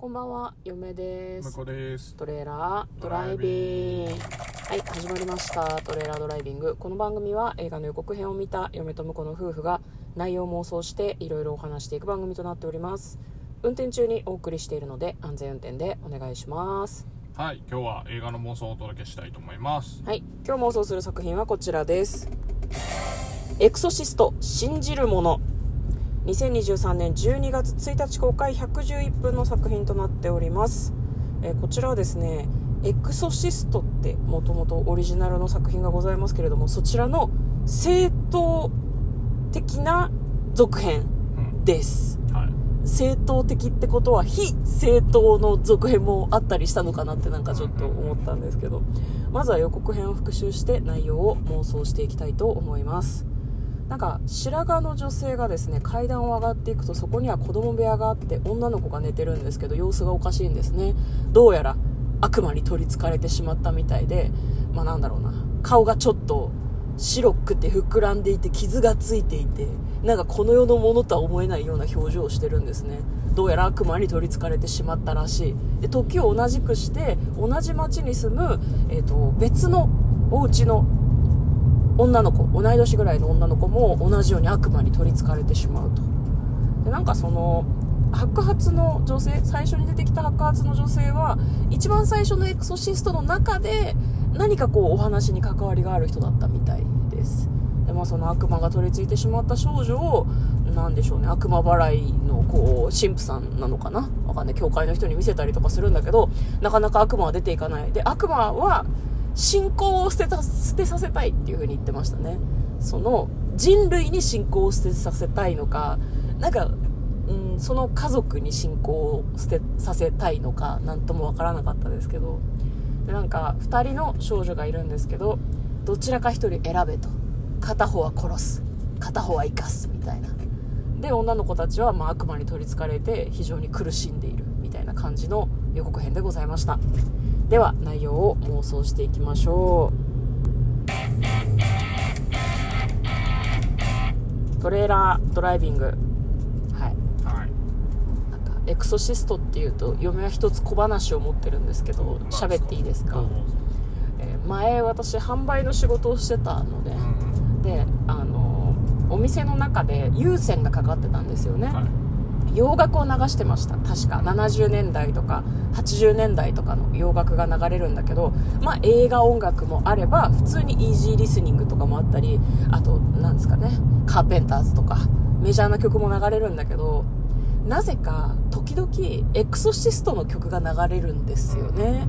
こんばんは、嫁です。です。トレーラードライビング。はい、始まりました。トレーラードライビング。この番組は映画の予告編を見た嫁と婿の夫婦が内容を妄想していろいろお話していく番組となっております。運転中にお送りしているので安全運転でお願いします。はい、今日は映画の妄想をお届けしたいと思います。はい、今日妄想する作品はこちらです。エクソシスト信じるもの。2023年12月1日公開111分の作品となっております。えーこちらはですね、エクソシストってもともとオリジナルの作品がございますけれども、そちらの正当的な続編うん。です。はい。正当的ってことは非正当の続編もあったりしたのかなってなんかちょっと思ったんですけどまずは予告編を復習して内容を妄想していきたいと思いますなんか白髪の女性がですね階段を上がっていくとそこには子供部屋があって女の子が寝てるんですけど様子がおかしいんですね。どうやら悪魔に取りつかれてしまったみたいでまあなんだろうな顔がちょっと白くて膨らんでいて傷がついていてなんかこの世のものとは思えないような表情をしてるんですね。どうやら悪魔に取りつかれてしまったらしい。で時を同じくして同じ町に住む、えー、と別のお家の女の子同い年ぐらいの女の子も同じように悪魔に取りつかれてしまうと。でなんかその白髪の女性最初に出てきた白髪の女性は一番最初のエクソシストの中で何かこうお話に関わりがある人だったみたいです。で、まあ、その悪魔が取り付いてしまった少女をなんでしょうね悪魔払いのこう神父さんなのかな？わかんない。教会の人に見せたりとかするんだけどなかなか悪魔は出ていかない。で悪魔は信仰を捨てた捨てさせたいっていう風に言ってましたね。その人類に信仰を捨てさせたいのかなんか、うん、その家族に信仰を捨てさせたいのかなんともわからなかったですけど。でなんか2人の少女がいるんですけどどちらか1人選べと。片方は殺す。片方は生かすみたいな。で女の子たちはま悪魔に取りつかれて非常に苦しんでいるみたいな感じの予告編でございました。では内容を妄想していきましょうトレーラードライビングはいはい。なんかエクソシストっていうと嫁は一つ小話を持ってるんですけど喋っていいですか？えー前私販売の仕事をしてたので、うんであのお店の中で有線がかかってたんですよね、うん。はい。洋楽を流してました。確か。70年代とか80年代とかの洋楽が流れるんだけど、まあ、映画音楽もあれば普通にイージーリスニングとかもあったりあとなんですかね。カーペンターズとかメジャーな曲も流れるんだけどなぜか時々エクソシストの曲が流れるんですよね。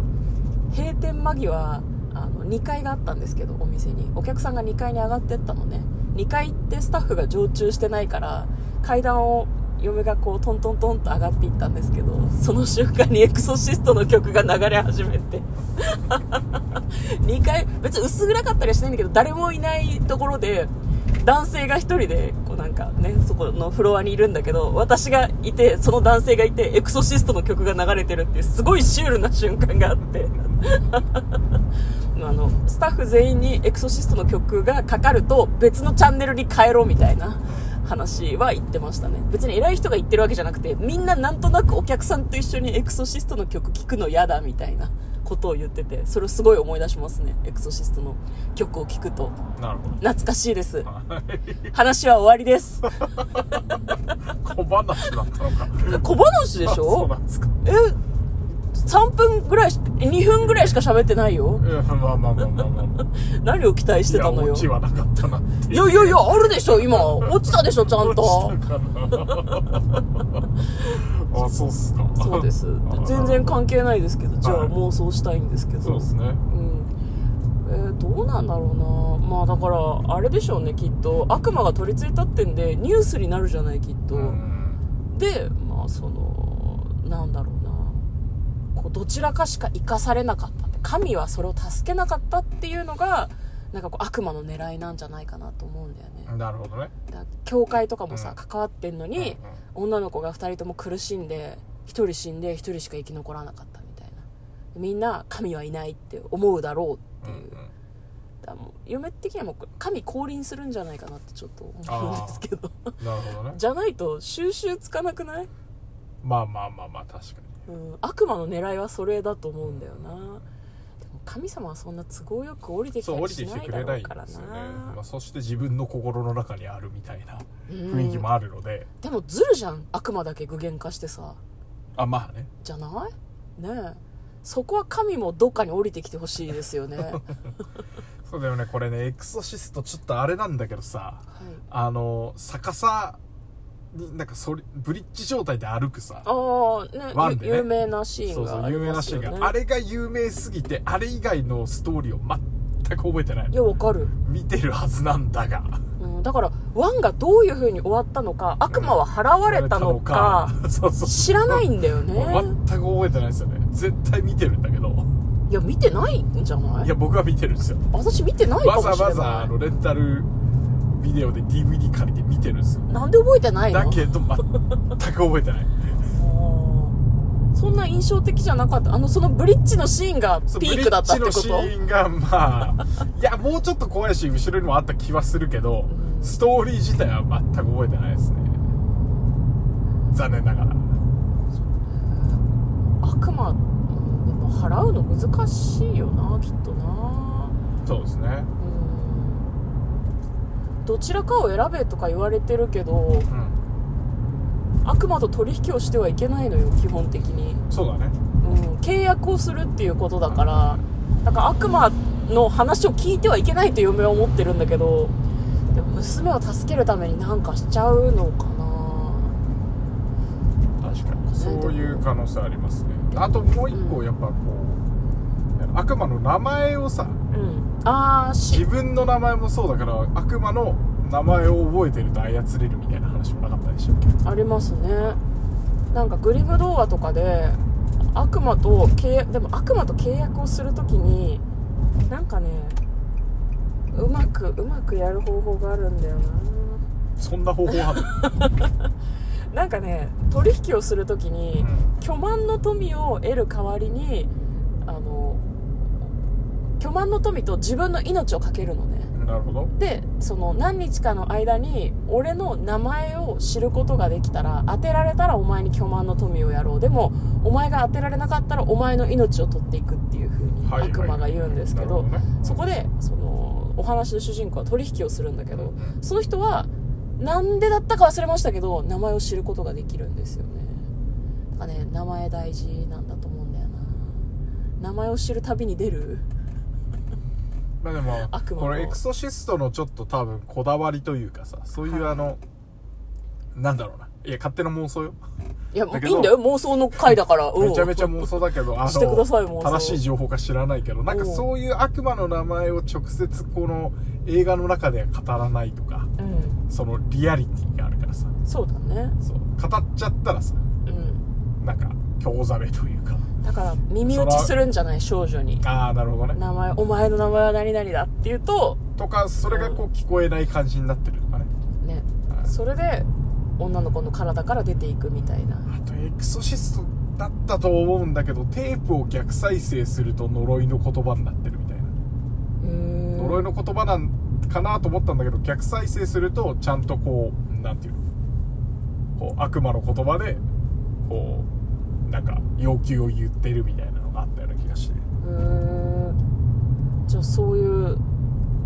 閉店間際あの2階があったんですけどお店に。お客さんが2階に上がってったのね。2階ってスタッフが常駐してないから階段を嫁がこうトントントンと上がっていったんですけどその瞬間にエクソシストの曲が流れ始めて。2階別に薄暗かったりはしないんだけど誰もいないところで男性が1人でこうなんかねそこのフロアにいるんだけど私がいてその男性がいてエクソシストの曲が流れてるっていうすごいシュールな瞬間があって。あのスタッフ全員にエクソシストの曲がかかると別のチャンネルに変えろみたいな。話は言ってましたね別に偉い人が言ってるわけじゃなくてみんななんとなくお客さんと一緒にエクソシストの曲聴くの嫌だみたいなことを言っててそれをすごい思い出しますねエクソシストの曲を聴くとなるほ懐かしいですど。はい。話は終わりです 小話だったのか。小話でし そうょなんですか。え3分ぐらいし2分ぐらいしか喋ってないよいや、まあまあまあまあまあ。何を期待してたのいや、よオチはなかったなっていやいやいや、あるでしょ、今。落ちたでしょ、ちゃんと。あ、そうっすか。そうです。全然関係ないですけど、じゃあはい妄想したいんですけど。そうですね。うん。えーどうなんだろうな。まあだから、あれでしょうね、きっと。悪魔が取り付いたってんで、ニュースになるじゃない、きっと。うん。で、まあその、なんだろうな。こう、どちらかしか生かされなかった。って。神はそれを助けなかったっていうのが、なんかこう悪魔の狙いなんじゃないかなと思うんだよね。なるほどね。教会とかもさ、うん。関わってんのに、女の子が2人とも苦しんで1人死んで1人しか生き残らなかったみたいな。みんな神はいないって思うだろうっていう、うんうん。だもう嫁的にはもう神降臨するんじゃないかなってちょっと思うんですけど。なるほどね。じゃないと収集つかなくない？まあまあまあまあ確かにうん、悪魔の狙いはそれだと思うんだよな。でも神様はそんな都合よく降りてきてきてくしないだれな。いんでろうからなすよね、まあ、そして自分の心の中にあるみたいなうん。雰囲気もあるので、でもずるじゃん悪魔だけ具現化してさ。あまあね。じゃない？ねえ。そこは神もどっかに降りてきてほしいですよね。は いそうだよね。これねエクソシストちょっとあれなんだけどさ。あの逆さになんかそれブリッジ状態で歩くさ。ああねワンでね。有名なシーンがありそう有名なシーンが。あれが有名すぎてあれ以外のストーリーを全く覚えてないいやわかる、見てるはずなんだが。うん、だからワンがどういう風に終わったのか悪魔は払われたのか そうそう。知らないんだよね。全く覚えてないですよね。絶対見てるんだけど。いや見てないんじゃない？いや僕は見てるんですよ。私見てないかわざもしれない。わざあのレンタルビデオで DVD 借りて見てるんですよ。なんで覚えてないの？だけど 全く覚えてない。そんな印象的じゃなかった？あのそのブリッジのシーンがピークだったってこと？ブリッジのシーンがまあいやもうちょっと怖いし後ろにもあった気はするけどうん。ストーリー自体は全く覚えてないですね。残念ながら。悪魔、うん、でも払うの難しいよなきっとな。そうですね。うんどちらかを選べとか言われてるけどうん悪魔と取引をしてはいけないのよ基本的に、そうだね。うん、契約をするっていうことだからだから悪魔の話を聞いてはいけないと嫁は思ってるんだけどでも娘を助けるために何かしちゃうのかな。確かに。そういう可能性ありますね。あともう一個うん。やっぱこう悪魔の名前をさうん。ああし。自分の名前もそうだから悪魔の名前を覚えてると操れるみたいな話もなかったでしたっけ？ありますね。なんかグリム童話とかで悪魔と契約でも悪魔と契約をするときになんかねうまくうまくやる方法があるんだよな。そんな方法ある？なんかね取引をするときに巨万の富を得る代わりに巨万の富と自分の命をかけるのね。うんなるほど。でその何日かの間に俺の名前を知ることができたら当てられたらお前に巨万の富をやろう。でもお前が当てられなかったらお前の命を取っていくっていう風にはいはい。悪魔が言うんですけど,、そこでそのお話の主人公は取引をするんだけど、その人はなんでだったか忘れましたけど名前を知ることができるんですよね。だからね名前大事なんだと思うんだよな。名前を知るたびに出るまあでも悪魔の。これエクソシストのちょっと多分こだわりというかさそういうはい。あの、なんだろうな。いや勝手な妄想よ。いやだけどいいんだよ妄想の回だから、うんめちゃめちゃ妄想だけどあしてください妄の想。正しい情報か知らないけどなんかうんそういう悪魔の名前を直接この映画の中では語らないとかうん。そのリアリティがあるからさ。そうだね。そう。語っちゃったらさうん。なんか興ざめというか。だから耳打ちするんじゃない少女に。ああなるほどね。名前お前の名前は何々だって言うととかそれがこう聞こえない感じになってるとかね。ね。はい。それで女の子の体から出ていくみたいな。あとエクソシストだったと思うんだけどテープを逆再生すると呪いの言葉になってるみたいな。へー呪いの言葉なんかなと思ったんだけど逆再生するとちゃんとこうなんていうの？こう悪魔の言葉でこうなんか要求を言ってるみたいなのがあったような気がして。へーじゃあそういう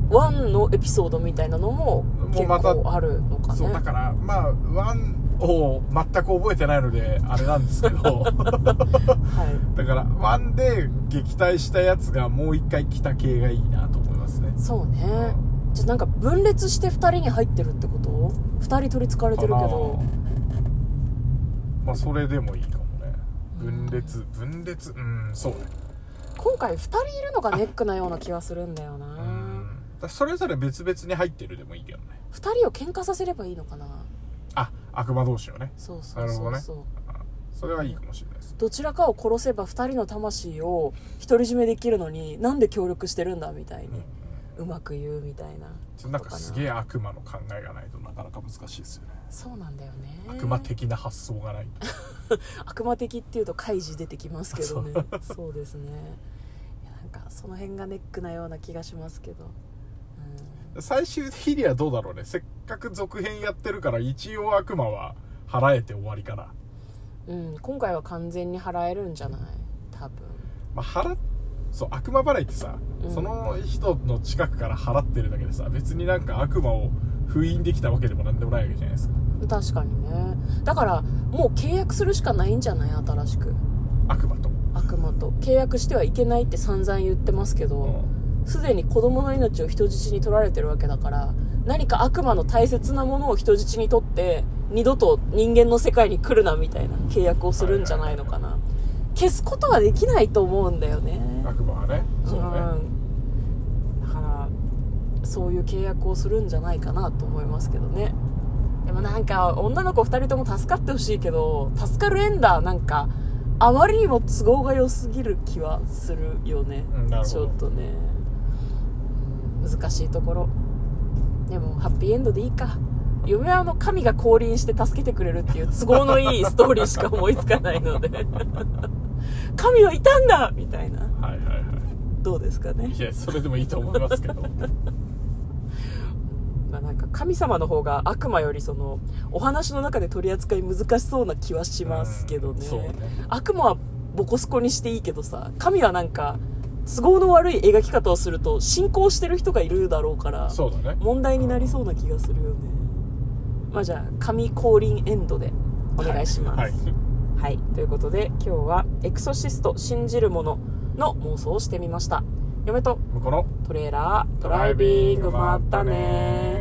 ワンのエピソードみたいなのも結また構あるのかね。そうだからまあワンを全く覚えてないのであれなんですけど。はい。だからワンで撃退したやつがもう一回来た系がいいなと思いますね。そうね。じゃあなんか分裂して2人に入ってるってこと？2人取りつかれてるけど。まあそれでもいいかも。ね分裂分裂？うんそうね。今回2人いるのがネックなような気がするんだよな。うん。だそれぞれ別々に入ってるでもいいけどね。2人を喧嘩させればいいのかな。あ悪魔同士をね。そうそうなるほどね。そうそう、あそれはいいかもしれないです。どちらかを殺せば2人の魂を独り占めできるのになんで協力してるんだみたいに、うまく言うみたいなな。んかすげええ悪魔の考えがないとなかなか難しいですよね。そうなんだよね。悪魔的な発想がない 悪魔的っていうとカイジ出てきますけどね。そうですね。いやなんかその辺がネックなような気がしますけど、うん、最終的にはどうだろうね。せっかく続編やってるから一応悪魔は払えて終わりかな。うん今回は完全に払えるんじゃない？多分。まあ払っそう悪魔払いってさ、うん。その人の近くから払ってるだけでさ別になんか悪魔を封印できたわけでもなんでもないわけじゃないですか。確かにね。だからもう契約するしかないんじゃない？新しく。悪魔と。悪魔と。契約してはいけないって散々言ってますけどすで、に子供の命を人質に取られてるわけだから何か悪魔の大切なものを人質に取って二度と人間の世界に来るなみたいな契約をするんじゃないのかな。消すことはできないと思うんだよね悪魔はね。そうね、ん、だからそういう契約をするんじゃないかなと思いますけどね。でもなんか女の子2人とも助かってほしいけど助かるエンダーなんかあまりにも都合が良すぎる気はするよね、ちょっとね。うん難しいところ。でもハッピーエンドでいいか。嫁はあの神が降臨して助けてくれるっていう都合のいいストーリーしか思いつかないので神はいたんだ！みたいな。はいはいはどうですかね。いいやそれでもいいと思いますけど。まあなんか神様の方が悪魔よりそのお話の中で取り扱い難しそうな気はしますけどね,、ね。悪魔はボコスコにしていいけどさ神はなんか都合の悪い描き方をすると信仰してる人がいるだろうからそうだね。問題になりそうな気がするよね。まあじゃあ神降臨エンドでお願いします。はい、はい、ということで今日は「エクソシスト信じる者」の妄想をしてみました。嫁と向こうのトレーラードライビングまったね